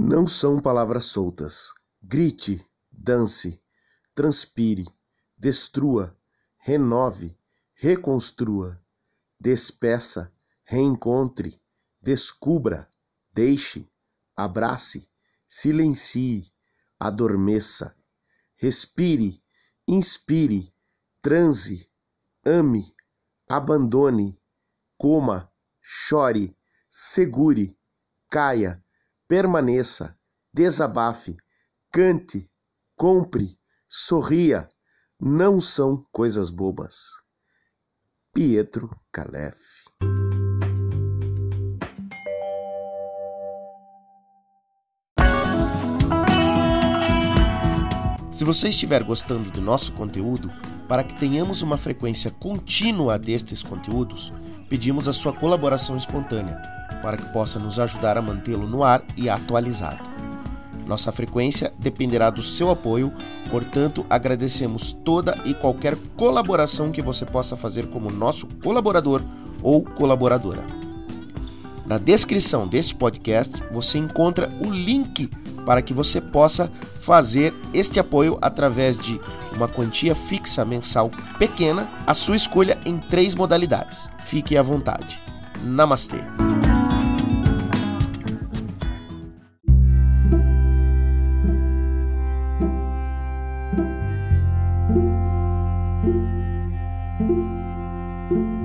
Não são palavras soltas. Grite, dance, transpire, destrua, renove, reconstrua, despeça, reencontre, descubra, deixe, abrace, silencie, adormeça, respire, inspire, transe, ame, abandone, coma, chore, segure, caia, permaneça, desabafe, cante, compre, sorria, não são coisas bobas. Pietro Calef Se você estiver gostando do nosso conteúdo, para que tenhamos uma frequência contínua destes conteúdos, pedimos a sua colaboração espontânea, para que possa nos ajudar a mantê-lo no ar e atualizado. Nossa frequência dependerá do seu apoio, portanto, agradecemos toda e qualquer colaboração que você possa fazer como nosso colaborador ou colaboradora. Na descrição deste podcast você encontra o link para que você possa fazer este apoio através de uma quantia fixa mensal pequena, a sua escolha em três modalidades. Fique à vontade. Namastê! thank